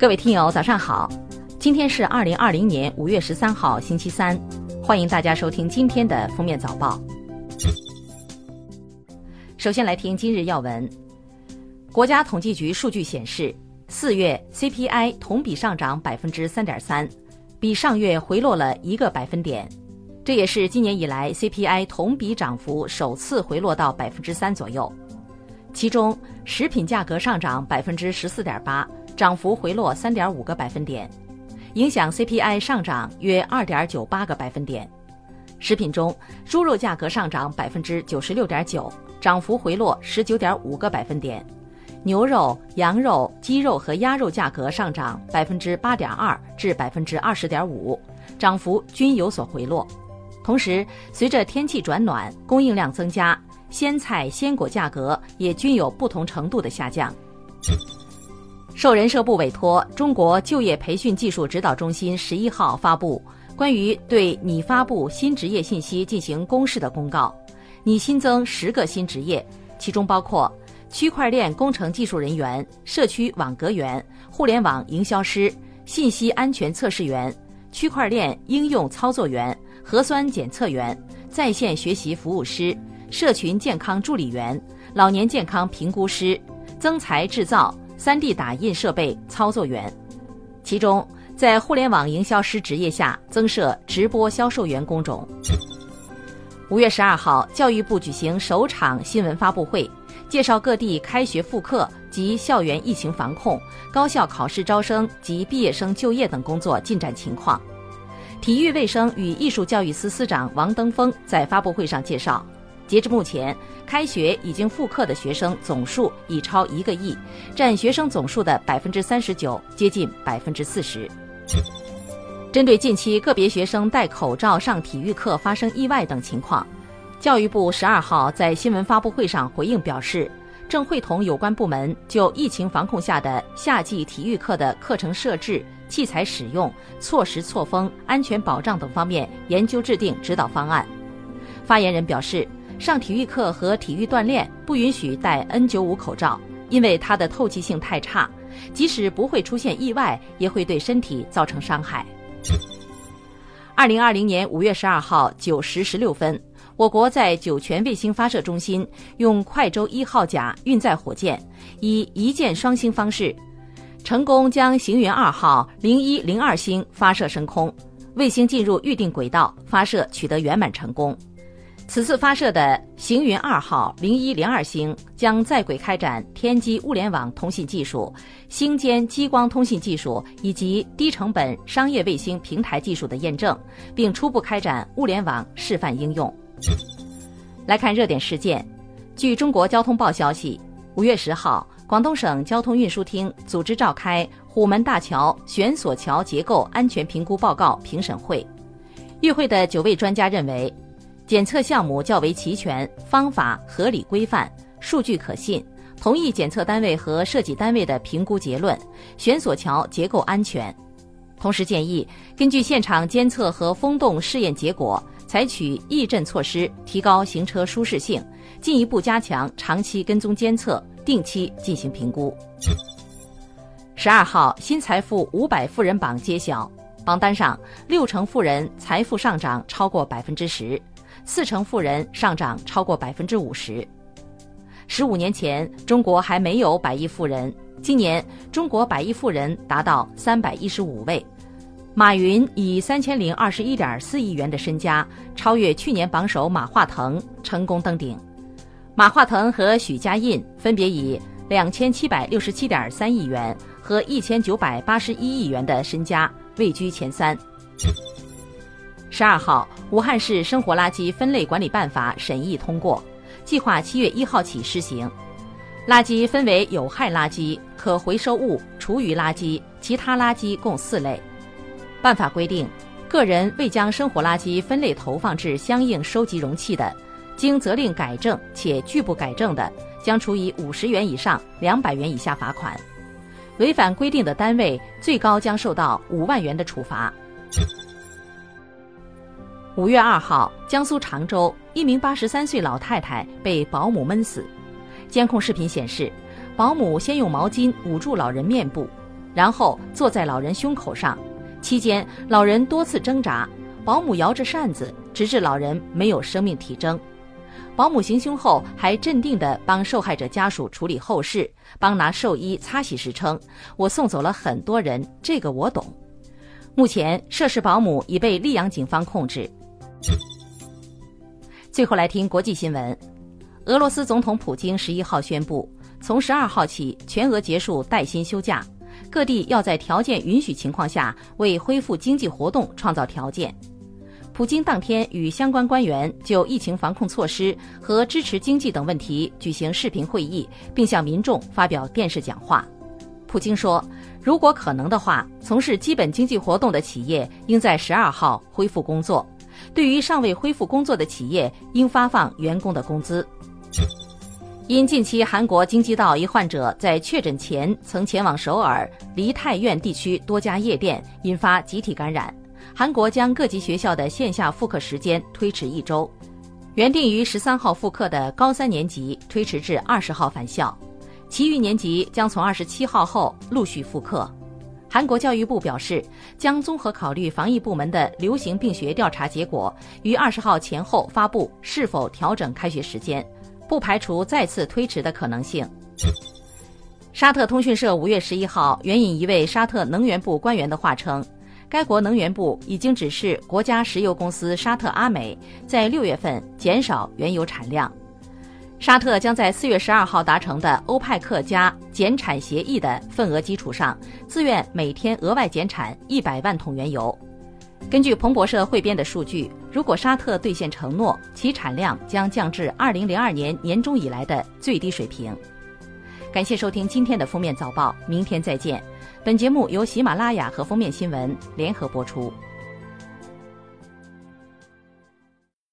各位听友，早上好！今天是二零二零年五月十三号，星期三，欢迎大家收听今天的封面早报。首先来听今日要闻。国家统计局数据显示，四月 CPI 同比上涨百分之三点三，比上月回落了一个百分点，这也是今年以来 CPI 同比涨幅首次回落到百分之三左右。其中，食品价格上涨百分之十四点八。涨幅回落三点五个百分点，影响 CPI 上涨约二点九八个百分点。食品中，猪肉价格上涨百分之九十六点九，涨幅回落十九点五个百分点；牛肉、羊肉、鸡肉和鸭肉价格上涨百分之八点二至百分之二十点五，涨幅均有所回落。同时，随着天气转暖，供应量增加，鲜菜、鲜果价格也均有不同程度的下降。受人社部委托，中国就业培训技术指导中心十一号发布关于对拟发布新职业信息进行公示的公告，拟新增十个新职业，其中包括区块链工程技术人员、社区网格员、互联网营销师、信息安全测试员、区块链应用操作员、核酸检测员、在线学习服务师、社群健康助理员、老年健康评估师、增材制造。3D 打印设备操作员，其中在互联网营销师职业下增设直播销售员工种。五月十二号，教育部举行首场新闻发布会，介绍各地开学复课及校园疫情防控、高校考试招生及毕业生就业等工作进展情况。体育卫生与艺术教育司司长王登峰在发布会上介绍。截至目前，开学已经复课的学生总数已超一个亿，占学生总数的百分之三十九，接近百分之四十。针对近期个别学生戴口罩上体育课发生意外等情况，教育部十二号在新闻发布会上回应表示，正会同有关部门就疫情防控下的夏季体育课的课程设置、器材使用、措施错峰、安全保障等方面研究制定指导方案。发言人表示。上体育课和体育锻炼不允许戴 N95 口罩，因为它的透气性太差，即使不会出现意外，也会对身体造成伤害。二零二零年五月十二号九时十六分，我国在酒泉卫星发射中心用快舟一号甲运载火箭，以一箭双星方式，成功将行云二号零一零二星发射升空，卫星进入预定轨道，发射取得圆满成功。此次发射的行云二号零一零二星将在轨开展天基物联网通信技术、星间激光通信技术以及低成本商业卫星平台技术的验证，并初步开展物联网示范应用。来看热点事件，据中国交通报消息，五月十号，广东省交通运输厅组织召开虎门大桥悬索桥结构安全评估报告评审会，与会的九位专家认为。检测项目较为齐全，方法合理规范，数据可信，同意检测单位和设计单位的评估结论，悬索桥结构安全。同时建议根据现场监测和风洞试验结果，采取抑震措施，提高行车舒适性，进一步加强长期跟踪监测，定期进行评估。十二号，新财富五百富人榜揭晓，榜单上六成富人财富上涨超过百分之十。四成富人上涨超过百分之五十。十五年前，中国还没有百亿富人，今年中国百亿富人达到三百一十五位。马云以三千零二十一点四亿元的身家，超越去年榜首马化腾，成功登顶。马化腾和许家印分别以两千七百六十七点三亿元和一千九百八十一亿元的身家位居前三。十二号，武汉市生活垃圾分类管理办法审议通过，计划七月一号起施行。垃圾分为有害垃圾、可回收物、厨余垃圾、其他垃圾共四类。办法规定，个人未将生活垃圾分类投放至相应收集容器的，经责令改正且拒不改正的，将处以五十元以上两百元以下罚款；违反规定的单位，最高将受到五万元的处罚。五月二号，江苏常州一名八十三岁老太太被保姆闷死。监控视频显示，保姆先用毛巾捂住老人面部，然后坐在老人胸口上，期间老人多次挣扎，保姆摇着扇子，直至老人没有生命体征。保姆行凶后还镇定地帮受害者家属处理后事，帮拿寿衣擦洗时称：“我送走了很多人，这个我懂。”目前涉事保姆已被溧阳警方控制。最后来听国际新闻，俄罗斯总统普京十一号宣布，从十二号起全俄结束带薪休假，各地要在条件允许情况下为恢复经济活动创造条件。普京当天与相关官员就疫情防控措施和支持经济等问题举行视频会议，并向民众发表电视讲话。普京说：“如果可能的话，从事基本经济活动的企业应在十二号恢复工作；对于尚未恢复工作的企业，应发放员工的工资。”因近期韩国京畿道一患者在确诊前曾前往首尔、梨泰院地区多家夜店，引发集体感染。韩国将各级学校的线下复课时间推迟一周，原定于十三号复课的高三年级推迟至二十号返校，其余年级将从二十七号后陆续复课。韩国教育部表示，将综合考虑防疫部门的流行病学调查结果，于二十号前后发布是否调整开学时间，不排除再次推迟的可能性。沙特通讯社五月十一号援引一位沙特能源部官员的话称。该国能源部已经指示国家石油公司沙特阿美在六月份减少原油产量。沙特将在四月十二号达成的欧派克加减产协议的份额基础上，自愿每天额外减产一百万桶原油。根据彭博社汇编的数据，如果沙特兑现承诺，其产量将降至二零零二年年中以来的最低水平。感谢收听今天的封面早报，明天再见。本节目由喜马拉雅和封面新闻联合播出。